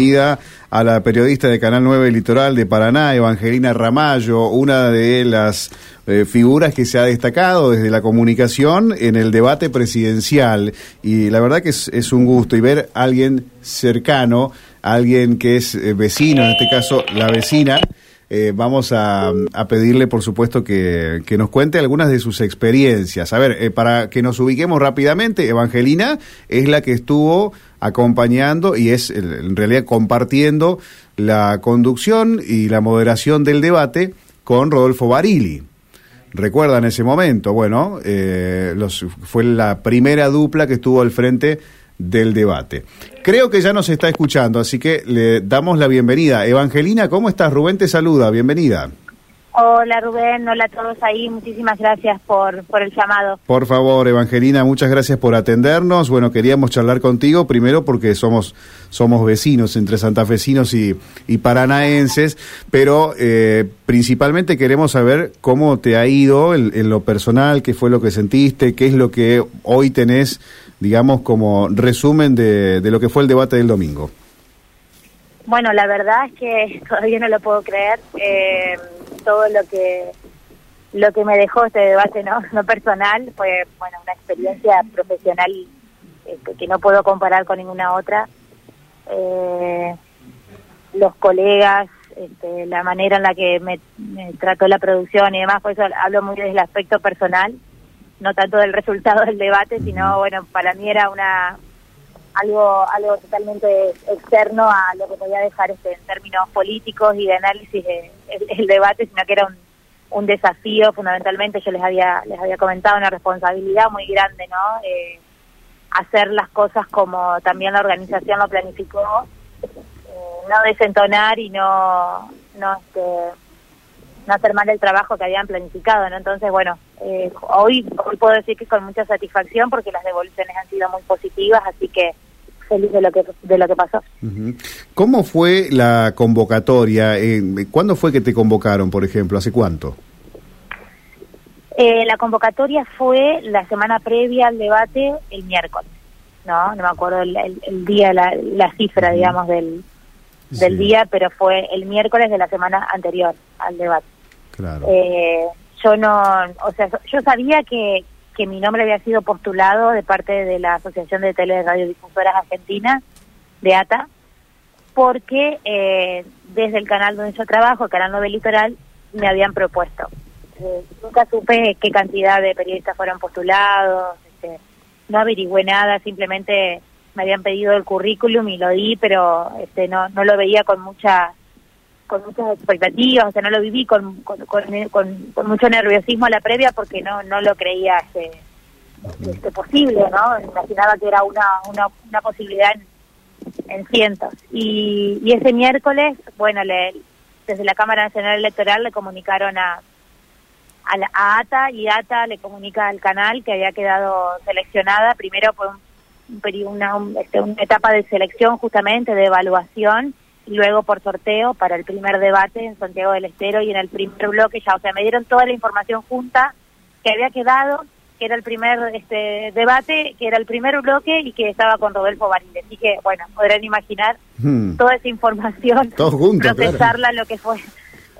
a la periodista de Canal 9 Litoral de Paraná, Evangelina Ramallo, una de las eh, figuras que se ha destacado desde la comunicación en el debate presidencial. Y la verdad que es, es un gusto y ver a alguien cercano, alguien que es eh, vecino, en este caso la vecina. Eh, vamos a, a, pedirle, por supuesto, que, que, nos cuente algunas de sus experiencias. A ver, eh, para que nos ubiquemos rápidamente, Evangelina es la que estuvo acompañando y es en realidad compartiendo la conducción y la moderación del debate con Rodolfo Barili. ¿Recuerdan ese momento? Bueno, eh, fue la primera dupla que estuvo al frente del debate. Creo que ya nos está escuchando, así que le damos la bienvenida. Evangelina, ¿cómo estás? Rubén te saluda, bienvenida. Hola Rubén, hola a todos ahí, muchísimas gracias por, por el llamado. Por favor, Evangelina, muchas gracias por atendernos. Bueno, queríamos charlar contigo primero porque somos, somos vecinos entre santafesinos y, y paranaenses, pero eh, principalmente queremos saber cómo te ha ido en, en lo personal, qué fue lo que sentiste, qué es lo que hoy tenés, digamos, como resumen de, de lo que fue el debate del domingo. Bueno, la verdad es que todavía no lo puedo creer. Eh, todo lo que lo que me dejó este debate no no personal fue bueno una experiencia profesional este, que no puedo comparar con ninguna otra eh, los colegas este, la manera en la que me, me, trató la producción y demás por eso hablo muy desde el aspecto personal no tanto del resultado del debate sino bueno para mí era una algo algo totalmente externo a lo que podía dejar este en términos políticos y de análisis de, el, el, debate sino que era un, un desafío fundamentalmente yo les había les había comentado una responsabilidad muy grande no eh, hacer las cosas como también la organización lo planificó eh, no desentonar y no no este no hacer mal el trabajo que habían planificado, ¿no? Entonces, bueno, eh, hoy, hoy puedo decir que con mucha satisfacción porque las devoluciones han sido muy positivas, así que feliz de lo que de lo que pasó. ¿Cómo fue la convocatoria? Eh, ¿Cuándo fue que te convocaron, por ejemplo? ¿Hace cuánto? Eh, la convocatoria fue la semana previa al debate, el miércoles, ¿no? No me acuerdo el, el, el día, la, la cifra, uh -huh. digamos, del, del sí. día, pero fue el miércoles de la semana anterior al debate. Claro. Eh, yo no, o sea, yo sabía que, que mi nombre había sido postulado de parte de la Asociación de Tele Radiodifusoras Argentinas, de ATA, porque eh, desde el canal donde yo trabajo, el canal 9 Litoral, me habían propuesto. Eh, nunca supe qué cantidad de periodistas fueron postulados, este, no averigüé nada, simplemente me habían pedido el currículum y lo di, pero este, no, no lo veía con mucha con muchas expectativas, o sea, no lo viví con, con, con, con, mucho nerviosismo a la previa porque no no lo creía este, este, posible, ¿no? Imaginaba que era una, una, una posibilidad en, en cientos. Y, y, ese miércoles, bueno, le, desde la Cámara Nacional Electoral le comunicaron a, a, la, a ATA y ATA le comunica al canal que había quedado seleccionada primero por un, una, un, este, una etapa de selección justamente, de evaluación, luego por sorteo para el primer debate en Santiago del Estero y en el primer bloque ya, o sea, me dieron toda la información junta que había quedado, que era el primer este debate, que era el primer bloque y que estaba con Rodolfo Barile. Así que, bueno, podrán imaginar hmm. toda esa información, juntos, procesarla, claro. lo que fue.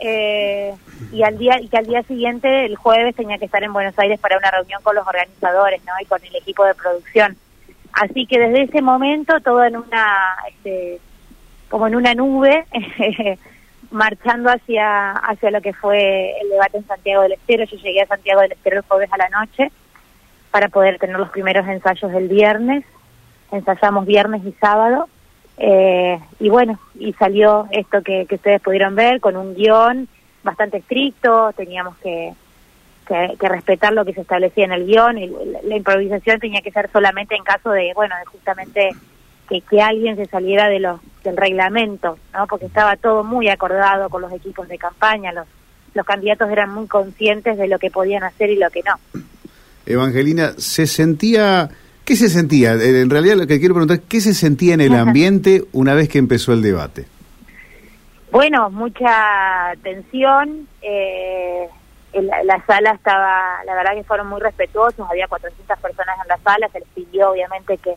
Eh, y al día y que al día siguiente, el jueves, tenía que estar en Buenos Aires para una reunión con los organizadores, ¿no? Y con el equipo de producción. Así que desde ese momento, todo en una... Este, como en una nube, marchando hacia, hacia lo que fue el debate en Santiago del Estero. Yo llegué a Santiago del Estero el jueves a la noche para poder tener los primeros ensayos del viernes. Ensayamos viernes y sábado. Eh, y bueno, y salió esto que, que ustedes pudieron ver con un guion bastante estricto. Teníamos que, que, que, respetar lo que se establecía en el guion y la, improvisación tenía que ser solamente en caso de, bueno, de justamente que, que alguien se saliera de los del reglamento, ¿no? Porque estaba todo muy acordado con los equipos de campaña, los los candidatos eran muy conscientes de lo que podían hacer y lo que no. Evangelina, ¿se sentía qué se sentía? En realidad lo que quiero preguntar es qué se sentía en el ambiente una vez que empezó el debate. Bueno, mucha tensión, eh, la, la sala estaba, la verdad que fueron muy respetuosos, había 400 personas en la sala, se les pidió obviamente que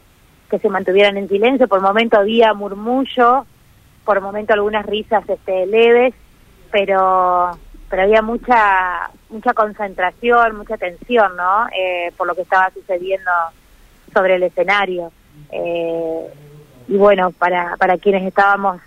que se mantuvieran en silencio. Por momento había murmullo, por momento algunas risas este, leves, pero pero había mucha mucha concentración, mucha tensión, ¿no? Eh, por lo que estaba sucediendo sobre el escenario. Eh, y bueno, para, para quienes estábamos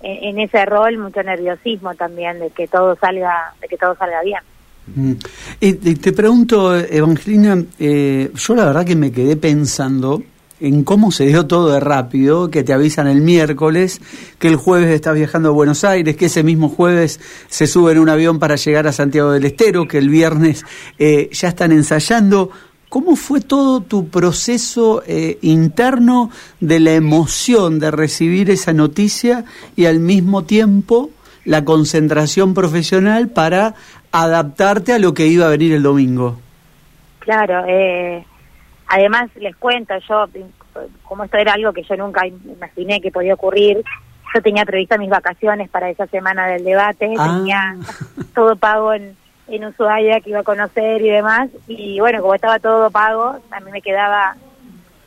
en, ese rol, mucho nerviosismo también de que todo salga, de que todo salga bien. Mm. Y, te pregunto, Evangelina, eh, yo la verdad que me quedé pensando en cómo se dio todo de rápido, que te avisan el miércoles, que el jueves estás viajando a Buenos Aires, que ese mismo jueves se sube en un avión para llegar a Santiago del Estero, que el viernes eh, ya están ensayando. ¿Cómo fue todo tu proceso eh, interno de la emoción de recibir esa noticia y al mismo tiempo la concentración profesional para adaptarte a lo que iba a venir el domingo? Claro, eh, Además, les cuento, yo, como esto era algo que yo nunca imaginé que podía ocurrir, yo tenía previsto mis vacaciones para esa semana del debate, ah. tenía todo pago en, en Ushuaia que iba a conocer y demás, y bueno, como estaba todo pago, a mí me quedaba,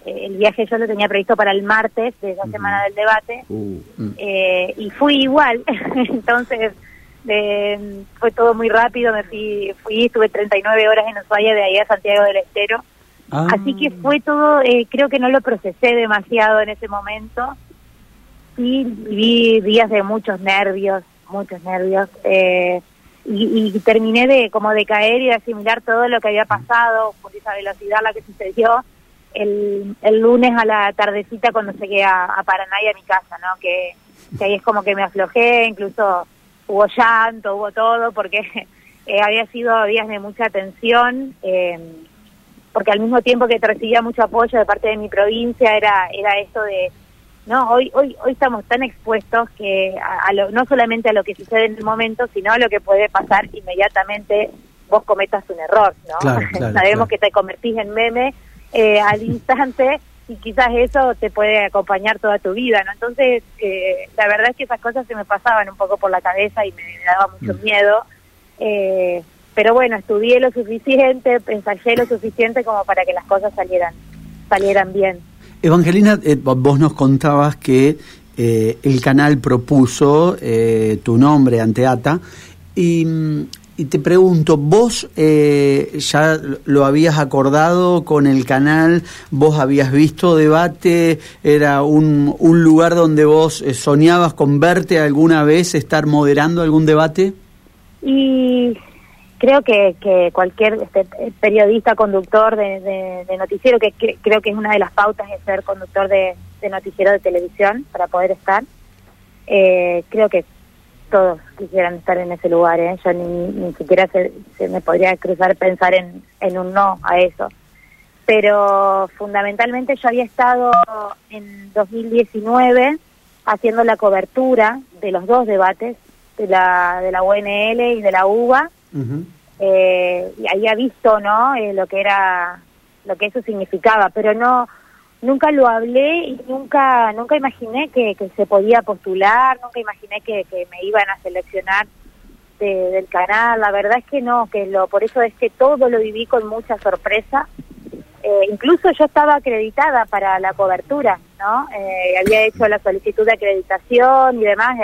eh, el viaje yo lo tenía previsto para el martes de esa semana del debate, uh, mm. eh, y fui igual, entonces eh, fue todo muy rápido, me fui, fui, estuve 39 horas en Ushuaia de ahí a Santiago del Estero, Ah. Así que fue todo, eh, creo que no lo procesé demasiado en ese momento. Sí, viví días de muchos nervios, muchos nervios. Eh, y, terminé de como de caer y de asimilar todo lo que había pasado por esa velocidad la que sucedió el, el lunes a la tardecita cuando llegué a, a Paraná y a mi casa, ¿no? Que, ahí es como que me aflojé, incluso hubo llanto, hubo todo, porque eh, había sido días de mucha tensión. Eh, porque al mismo tiempo que te recibía mucho apoyo de parte de mi provincia era era esto de no hoy hoy hoy estamos tan expuestos que a, no solamente a lo que sucede en el momento sino a lo que puede pasar inmediatamente vos cometas un error no sabemos que te convertís en meme eh, al instante y quizás eso te puede acompañar toda tu vida no entonces eh, la verdad es que esas cosas se me pasaban un poco por la cabeza y me, daba mucho mm. miedo eh, pero bueno, estudié lo suficiente, ensayé lo suficiente como para que las cosas salieran, salieran bien. Evangelina, eh, vos nos contabas que eh, el canal propuso eh, tu nombre ante ATA y, y te pregunto, ¿vos ya lo habías acordado con el canal? ¿Vos habías visto debate? ¿Era un, un lugar donde vos soñabas con verte alguna vez estar moderando algún debate? Y creo que, que cualquier este, periodista, conductor de, noticiero, que, creo que es una de las pautas de ser conductor de, noticiero de televisión para poder estar, eh, creo que todos quisieran estar en ese lugar. ¿eh? Yo ni, siquiera se, me podría cruzar pensar en, en un no a eso. Pero fundamentalmente yo había estado en 2019 haciendo la cobertura de los dos debates, de la, de la UNL y de la UBA, eh, y había visto no eh, lo que era lo que eso significaba pero no nunca lo hablé y nunca nunca imaginé que, se podía postular nunca imaginé que, me iban a seleccionar del canal. La verdad es que no que lo por eso es que todo lo viví con mucha sorpresa. Eh, incluso yo estaba acreditada para la cobertura no había hecho la solicitud de acreditación y demás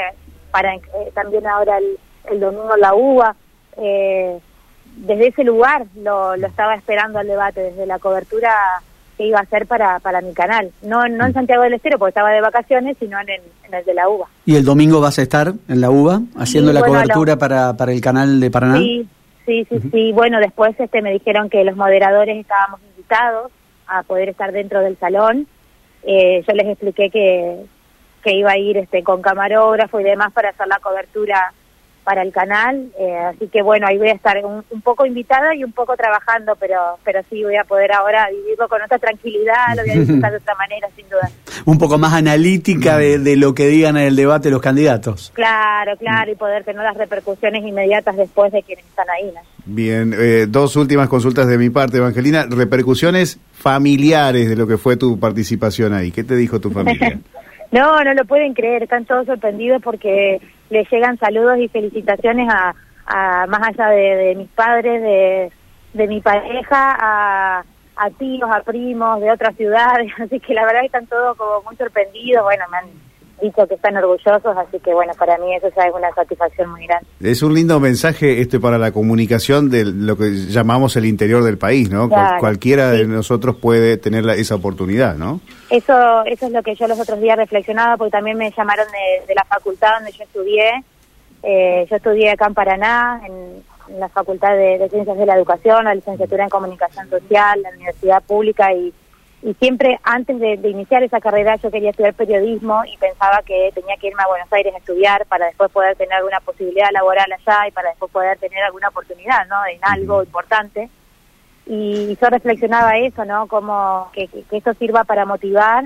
para también ahora el, el domingo la UBA eh, desde ese lugar lo, lo estaba esperando al debate, desde la cobertura que iba a hacer para, para mi canal. No, no en mm. Santiago del Estero, porque estaba de vacaciones, sino en el, de la UBA. ¿Y el domingo vas a estar en la UBA haciendo la cobertura para, para el canal de Paraná? Sí, sí, sí, sí. Bueno, después este me dijeron que los moderadores estábamos invitados a poder estar dentro del salón. Eh, yo les expliqué que, que iba a ir este con camarógrafo y demás para hacer la cobertura para el canal, eh, así que bueno, ahí voy a estar un, poco invitada y un poco trabajando, pero pero sí voy a poder ahora vivirlo con otra tranquilidad, lo voy a disfrutar de otra manera, sin duda. Un poco más analítica de, lo que digan en el debate los candidatos. Claro, claro, y poder tener las repercusiones inmediatas después de quienes están ahí. Bien, eh, dos últimas consultas de mi parte, Evangelina. Repercusiones familiares de lo que fue tu participación ahí. ¿Qué te dijo tu familia? no, no lo pueden creer, están todos sorprendidos porque le llegan saludos y felicitaciones a, a más allá de, mis padres, de, de mi pareja, a, a tíos, a primos de otras ciudades, así que la verdad están todos como muy sorprendidos, bueno, me han, dicho que están orgullosos, así que bueno, para mí eso ya es una satisfacción muy grande. Es un lindo mensaje este para la comunicación de lo que llamamos el interior del país, ¿no? cualquiera de nosotros puede tener esa oportunidad, ¿no? Eso, eso es lo que yo los otros días reflexionaba, porque también me llamaron de, la facultad donde yo estudié. Eh, yo estudié acá en Paraná, en, la Facultad de, Ciencias de la Educación, la licenciatura en Comunicación Social, la Universidad Pública y y siempre antes de, iniciar esa carrera yo quería estudiar periodismo y pensaba que tenía que irme a Buenos Aires a estudiar para después poder tener alguna posibilidad laboral allá y para después poder tener alguna oportunidad no en algo importante. Y yo reflexionaba eso no como que, que, eso sirva para motivar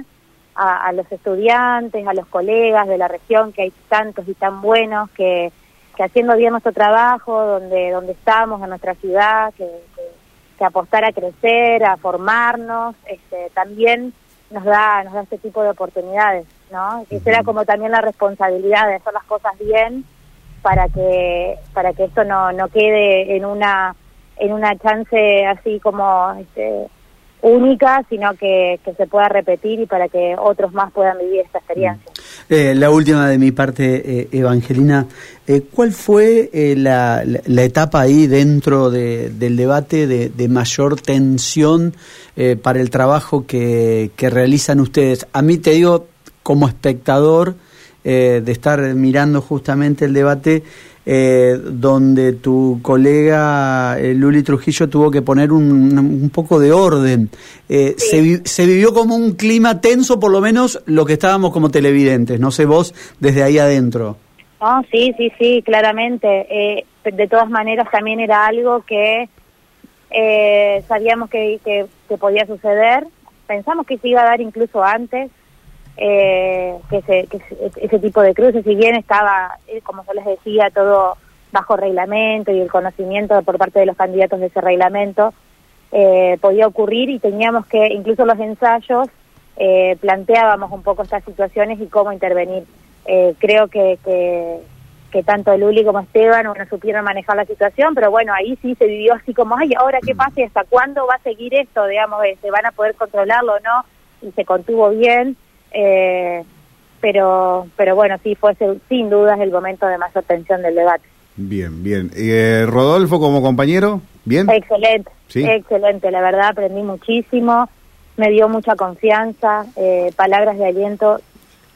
a, los estudiantes a los colegas de la región que hay tantos y tan buenos que que haciendo bien nuestro trabajo donde donde estamos en nuestra ciudad que que apostar a crecer, a formarnos, este, también nos da, nos da este tipo de oportunidades, ¿no? Que será como también la responsabilidad de hacer las cosas bien para que, para que esto no, no quede en una, en una chance así como este, única, sino que, se pueda repetir y para que otros más puedan vivir esta experiencia. Eh, la última de mi parte, eh, Evangelina, eh, ¿cuál fue la, la, etapa ahí dentro del debate de, mayor tensión para el trabajo que, que realizan ustedes? A mí te digo, como espectador, de estar mirando justamente el debate, eh, donde tu colega eh, Luli Trujillo tuvo que poner un, un poco de orden. Eh, se, se, vivió como un clima tenso, por lo menos lo que estábamos como televidentes, no sé vos desde ahí adentro. Oh, sí, sí, sí, claramente. Eh, de todas maneras también era algo que sabíamos que, que, que podía suceder. Pensamos que se iba a dar incluso antes, eh, que, ese, que ese tipo de cruces, si bien estaba, eh, como yo les decía, todo bajo reglamento y el conocimiento por parte de los candidatos de ese reglamento, eh, podía ocurrir y teníamos que, incluso los ensayos, eh, planteábamos un poco estas situaciones y cómo intervenir. Eh, creo que, que, tanto Luli como Esteban no supieron manejar la situación, pero bueno, ahí sí se vivió así como, ay, ahora qué pasa y hasta cuándo va a seguir esto, digamos, se van a poder controlarlo o no, y se contuvo bien. Eh, pero, pero bueno, sí, fue sin dudas el momento de más atención del debate. Bien, bien. Eh, Rodolfo como compañero, ¿bien? Excelente, excelente, la verdad aprendí muchísimo, me dio mucha confianza, eh, palabras de aliento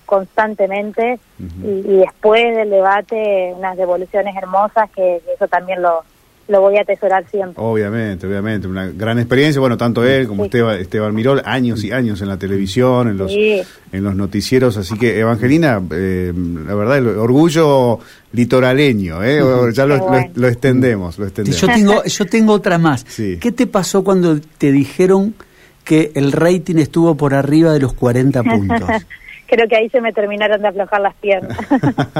constantemente y, y, después del debate unas devoluciones hermosas que eso también lo, lo voy a atesorar siempre. Obviamente, obviamente, una gran experiencia, bueno, tanto él como Esteban, Esteban Mirol, años y años en la televisión, en los, en los noticieros, así que Evangelina, eh, la verdad, el orgullo litoraleño, ¿eh? ya lo, lo, extendemos, lo extendemos. Yo tengo, yo tengo otra más. ¿Qué te pasó cuando te dijeron que el rating estuvo por arriba de los 40 puntos? creo que ahí se me terminaron de aflojar las piernas.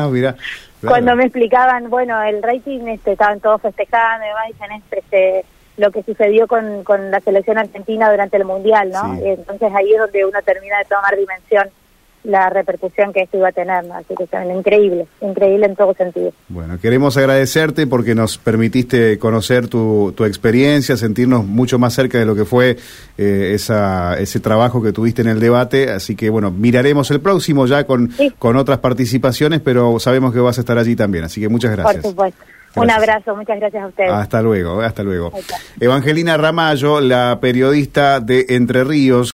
Cuando me explicaban, bueno, el rating, este, estaban todos festejando, y dicen, este, lo que sucedió con, con la selección argentina durante el Mundial, ¿no? Entonces ahí es donde uno termina de tomar dimensión la repercusión que esto iba a tener, así que es increíble, increíble en todo sentido. Bueno, queremos agradecerte porque nos permitiste conocer tu, tu experiencia, sentirnos mucho más cerca de lo que fue eh, esa, ese trabajo que tuviste en el debate, así que bueno, miraremos el próximo ya con, con otras participaciones, pero sabemos que vas a estar allí también, así que muchas gracias. Por supuesto. Un abrazo, muchas gracias a ustedes. Hasta luego, hasta luego. Evangelina Ramallo, la periodista de Entre Ríos.